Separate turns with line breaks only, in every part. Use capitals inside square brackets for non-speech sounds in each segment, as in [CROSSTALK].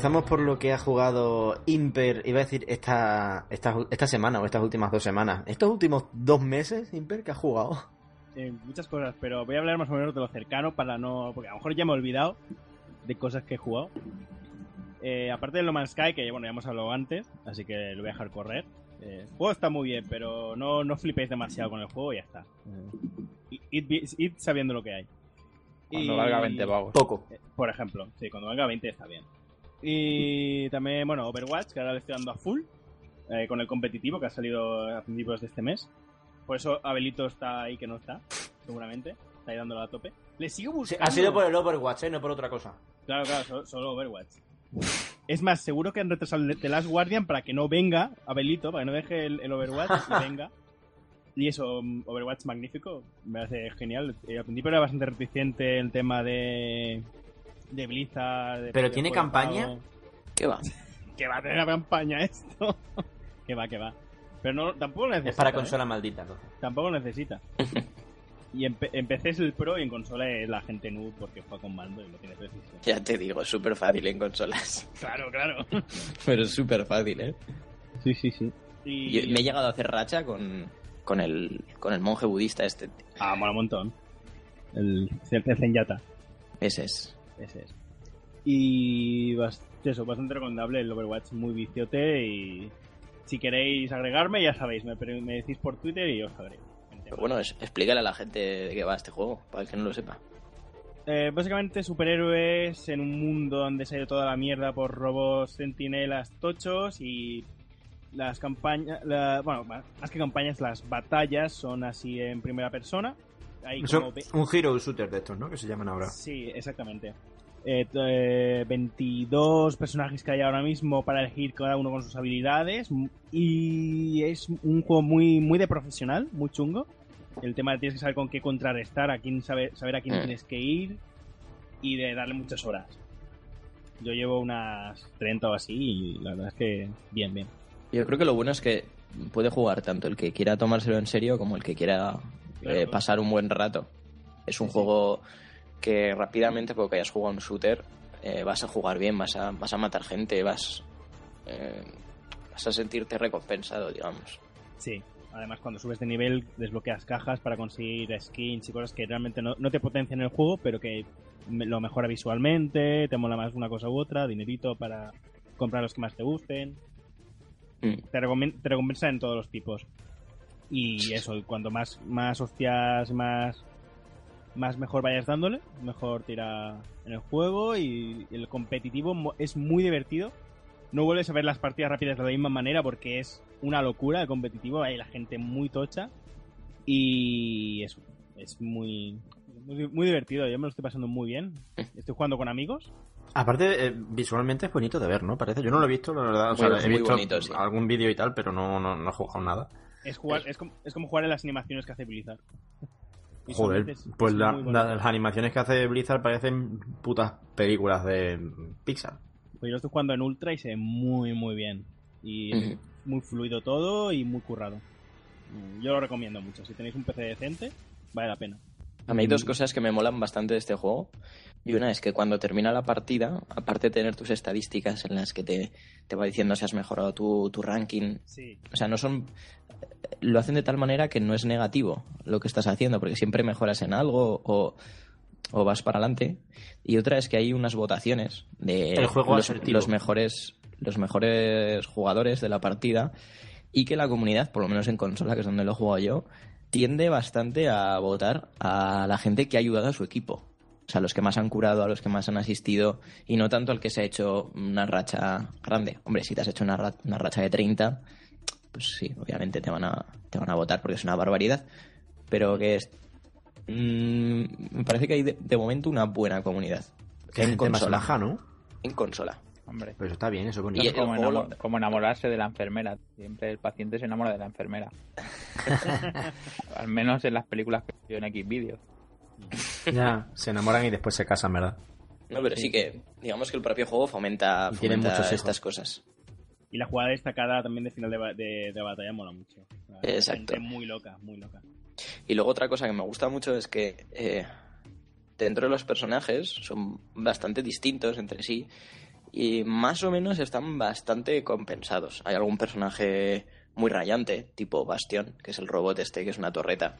Empezamos por lo que ha jugado Imper, iba a decir esta, esta, esta semana o estas últimas dos semanas. Estos últimos dos meses, Imper, que ha jugado.
Eh, muchas cosas, pero voy a hablar más o menos de lo cercano para no. Porque a lo mejor ya me he olvidado de cosas que he jugado. Eh, aparte de No Man's Sky, que bueno, ya hemos hablado antes, así que lo voy a dejar correr. Eh, el juego está muy bien, pero no, no flipéis demasiado con el juego y ya está. Id, id- id sabiendo lo que hay.
Cuando valga 20 pavos.
Poco.
Eh, Por ejemplo, sí, cuando valga 20 está bien. Y también, bueno, Overwatch, que ahora le estoy dando a full, eh, con el competitivo que ha salido a principios de este mes. Por eso Abelito está ahí que no está, seguramente. Está ahí dándolo a tope. Le sigo buscando.
ha sido por el Overwatch, ¿eh? no por otra cosa.
Claro, claro, solo, solo Overwatch. Es más, seguro que han retrasado el The Last Guardian para que no venga Abelito, para que no deje el, el Overwatch y [LAUGHS] venga. Y eso, Overwatch magnífico, me parece genial. Eh, al principio era bastante reticente el tema de, de Blizzard. de-
¿Pero tiene campaña?
¿Qué va? [LAUGHS]
Que va a tener campaña esto. [LAUGHS] que va, que va. Pero no, tampoco necesita.
Es para
¿eh?
consola maldita, entonces.
Tampoco necesita. [LAUGHS] Y PC es el pro y en consola es la gente noob porque juega con mando y no tiene precisión.
Ya te digo, es súper fácil en consolas.
Claro, claro.
Pero es súper fácil, ¿eh?
Sí, sí, sí. Y...
Yo me he llegado a hacer racha con, con, el, con el monje budista este.
Ah, mola un montón. El, el Zenyatta.
Ese es.
Ese es. Y bast- eso, bastante recomendable el Overwatch, muy viciote y si queréis agregarme ya sabéis, me, me decís por Twitter y yo os agrego.
Pero bueno, es- explícale a la gente de qué va este juego, para el que no lo sepa.
Eh, básicamente superhéroes en un mundo donde se ha ido toda la mierda por robos centinelas tochos y las campañas, la- bueno, más que campañas, las batallas son así en primera persona. Hay como
un hero shooter de estos, ¿no? Que se llaman ahora.
Sí, exactamente. Eh, t- eh, 22 personajes que hay ahora mismo para elegir cada uno con sus habilidades. Y es un juego muy, muy de profesional, muy chungo. El tema de tienes que saber con qué contrarrestar, a quién saber, saber a quién
Mm.
tienes que ir y de darle muchas horas. Yo llevo unas 30 o así y la verdad es que bien, bien.
Yo creo que lo bueno es que puede jugar tanto el que quiera tomárselo en serio como el que quiera eh, pasar un buen rato. Es un juego que rápidamente, porque hayas jugado un shooter, eh, vas a jugar bien, vas a, vas a matar gente, vas, eh, vas a sentirte recompensado, digamos.
Sí. Además, cuando subes de nivel, desbloqueas cajas para conseguir skins y cosas que realmente no, no te potencian el juego, pero que lo mejora visualmente, te mola más una cosa u otra, dinerito para comprar los que más te gusten.
Mm.
Te recompensa en todos los tipos. Y eso, y cuanto más, más hostias, más, más mejor vayas dándole, mejor tira en el juego. Y el competitivo es muy divertido. No vuelves a ver las partidas rápidas de la misma manera porque es una locura el competitivo. Hay la gente muy tocha. Y eso, es muy, muy, muy divertido. Yo me lo estoy pasando muy bien. [LAUGHS] Estoy jugando con amigos.
Aparte, eh, visualmente es bonito de ver, ¿no? Parece. Yo no lo he visto, la verdad. O sea,
Muy-
he
muy
visto
bonito, sí.
algún vídeo y tal, pero no, no, no he jugado nada.
Es, jugar, es, como, es como jugar en las animaciones que hace Blizzard.
Joder, pues la- la- las animaciones que hace Blizzard parecen putas películas de Pixar.
Pues yo lo estoy jugando en Ultra y se ve muy, muy bien. Y muy fluido todo y muy currado. Mm, Yo lo recomiendo mucho. Si tenéis un PC decente, vale la pena.
A mí hay dos cosas que me molan bastante de este juego. Y una es que cuando termina la partida, aparte de tener tus estadísticas en las que te, te va diciendo si has mejorado tu, tu ranking,
Sí.
o sea, no son. Lo hacen de tal manera que no es negativo lo que estás haciendo, porque siempre mejoras en algo o, o vas para adelante. Y otra es que hay unas votaciones de
El juego
los,
asertivo.
los mejores los mejores jugadores de la partida y que la comunidad, por lo menos en consola, que es donde lo he jugado yo, tiende bastante a votar a la gente que ha ayudado a su equipo. O sea, a los que más han curado, a los que más han asistido, y no tanto al que se ha hecho una racha grande. Hombre, si te has hecho una, ra- una racha de 30, pues sí, obviamente te van a, te van a votar porque es una barbaridad. Pero que es. mm, me parece que hay de, de momento una buena comunidad.
Que
en
gente más
consola.
¿no?
En consola.
Hombre.
Pero eso está bien, eso es
Y
bonito.
el
como, como enamorarse de la enfermera. Siempre el paciente se enamora de la enfermera. [LAUGHS] Al menos en las películas que veo en X vídeos.
Ya, se enamoran y después se casan, ¿verdad?
No, pero sí que, digamos que el propio juego fomenta,
Y tiene
fomenta
muchos
estas cosas.
Y la jugada destacada también de final de, de, de batalla mola mucho.
Exacto.
gente Muy loca, muy loca.
Y luego otra cosa que me gusta mucho es que eh, dentro de los personajes son bastante distintos entre sí y más o menos están bastante compensados. Hay algún personaje muy rayante, tipo Bastión, que es el robot este, que es una torreta,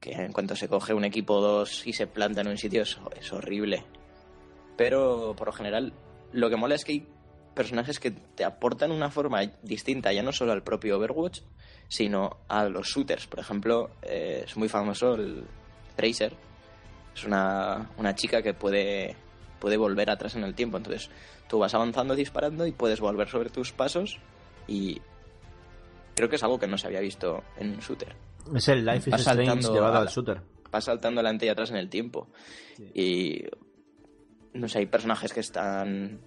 que en cuanto se coge un equipo 2 y se planta en un sitio es, es horrible. Pero por lo general lo que mola es que hay personajes que te aportan una forma distinta, ya no solo al propio Overwatch, sino a los shooters. Por ejemplo, eh, es muy famoso el Tracer. Es una, una chica que puede, puede volver atrás en el tiempo. Entonces, tú vas avanzando disparando y puedes volver sobre tus pasos. Y creo que es algo que no se había visto en un shooter.
Es el Life is Strange llevado al shooter.
Vas saltando adelante y atrás en el tiempo. Y no sé, hay personajes que están.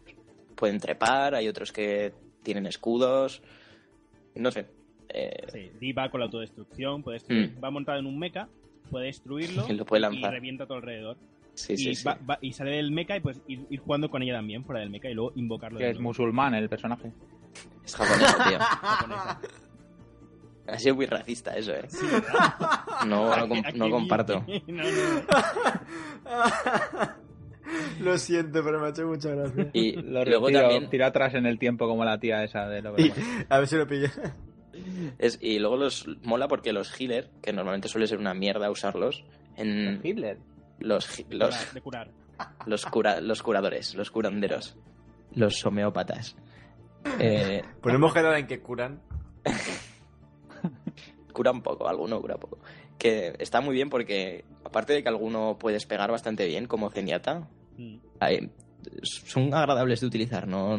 pueden trepar, hay otros que tienen escudos. No sé. eh,
Sí, Dee va con la autodestrucción, puede destruir- va montado en un mecha, puede destruirlo
Y [LAUGHS] lo puede lanzar.
revienta a tu alrededor.
Sí,
y,
sí, sí.
va- va- y sale del mecha y pues ir, ir jugando con ella también, fuera del mecha, y luego invocarlo.
Que
de
es
nuevo.
musulmán el personaje.
Es japonés, tío.
Japonesa.
Ha sido muy racista eso, ¿eh? No, no, comparto. [LAUGHS]
no, no.
Lo siento, pero me ha hecho mucha gracia.
Y
Lo
luego
retiro,
también
tiro atrás en el tiempo como la tía esa de lo
Y- a ver si lo pillé.
es, y luego los mola porque los healer, que normalmente suele ser una mierda usarlos, en
Hitler.
los gi- los
de curar. [LAUGHS]
los, cura- los curadores, los curanderos, los homeópatas. Eh,
Pues hemos quedado en que curan. [LAUGHS]
curan poco, alguno cura poco. Que está muy bien porque, aparte de que alguno puedes pegar bastante bien, como Zenyatta,
Mm.
hay- son agradables de utilizar, no,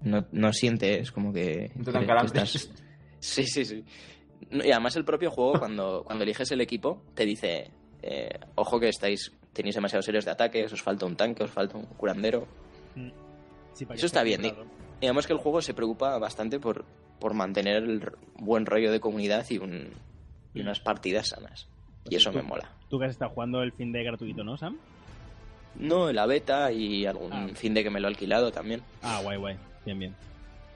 no, no sientes como que, estás- [LAUGHS] Sí, sí, sí. Y además el propio juego, cuando, cuando eliges el equipo, te dice, eh, ojo que estáis tenéis demasiados series de ataque, os falta un tanque, os falta un curandero.
Sí, que
Eso está bien. Digamos que el juego se preocupa bastante por, por mantener el buen rollo de comunidad y, un, y unas partidas sanas. Y eso me mola.
Tú que has estado jugando el fin de gratuito, ¿no, Sam?
No, la beta y algún
Ah.
fin de que me lo he alquilado también.
Ah, guay, guay. Bien, bien.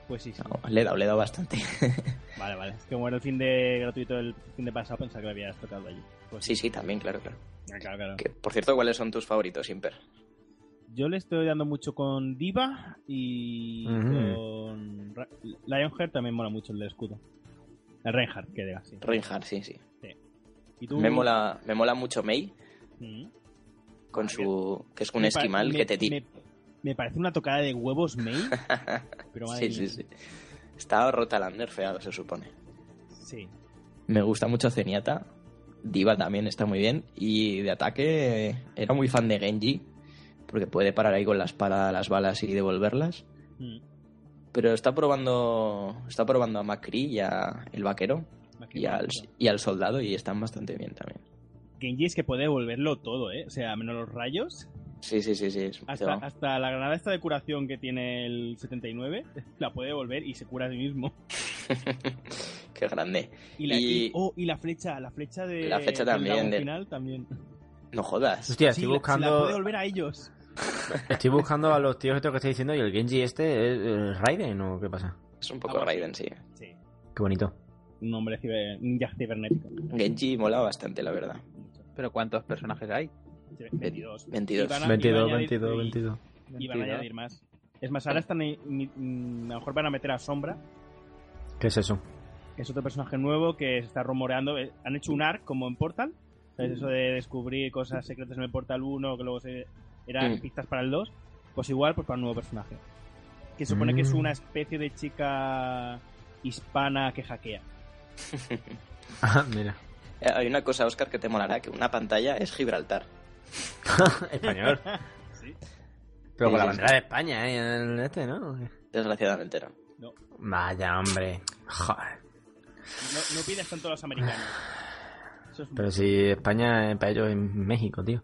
Pues sí, sí.
No, le he dado, le he dado bastante. [LAUGHS]
Vale, vale. Es que como era el fin de gratuito el fin de pasado, pensaba que lo habías tocado allí. Pues
Sí, sí, también, claro, claro.
Ah, claro, claro.
Que, por cierto, ¿cuáles son tus favoritos, Imper?
Yo le estoy dando mucho con Diva y con Lionheart también mola mucho el del escudo. El Reinhardt, que diga, sí.
Reinhardt, sí, sí.
¿Y tú?
Me mola, me mola mucho Mei,
Mm.
con
Ah,
su. que es un esquimal que te tira.
Me, parece una tocada de huevos, May. [LAUGHS] Pero madre
Sí, sí, sí. Está Rotaland nerfeado, se supone.
Sí.
Me gusta mucho Zenyatta. Diva también está muy bien. Y de ataque era muy fan de Genji. Porque puede parar ahí con la espada las balas y devolverlas.
Mm.
Pero está probando. Está probando a Macri y a el vaquero. Y al, y al soldado. Y están bastante bien también.
Genji es que puede devolverlo todo, ¿eh? O sea, menos los rayos.
Sí, sí, sí, sí.
Hasta, hasta la granada esta de curación que tiene el 79 [LAUGHS] la puede devolver y se cura a sí mismo. [LAUGHS]
Qué grande.
Y la,
Y-
oh, y la flecha, la flecha de
La flecha
del
también,
dragón
de-
final también.
No jodas.
Hostia,
Sí,
estoy
se la
buscando.
puede devolver a ellos. [LAUGHS]
Estoy buscando a los tíos estos que estoy diciendo y el Genji este es, Raiden o qué pasa.
Es un poco
así.
Raiden, sí.
Sí.
Qué bonito.
Un hombre ciber, ninja cibernético.
Genji mola bastante, la verdad.
Pero ¿cuántos personajes hay?
22.
22.
Y van a-
22,
y van a añadir-
22,
y-
22.
Y van a
22.
añadir más. Es más, ahora están. ahí- mm, a lo mejor van a meter a Sombra,
¿Qué es eso?
es otro personaje nuevo que se está rumoreando. Eh, Han hecho un arc como en Portal. ¿Sabes? Eso de descubrir cosas secretas en el Portal 1 que luego se, eran
Mm.
pistas para el 2. Pues igual, pues para un nuevo personaje. Que supone que es
Mm.
una especie de chica hispana que hackea. [LAUGHS]
Ah, mira.
Eh, Hay una cosa, Oscar, que te molará, que una pantalla es Gibraltar. [LAUGHS]
Español.
Sí.
Pero con la bandera de España, ¿eh? En el este, ¿no?
Desgraciadamente no.
Vaya, hombre. Joder.
No, no pides tanto a los americanos. Es
Pero si España, eh, para ellos es México, tío.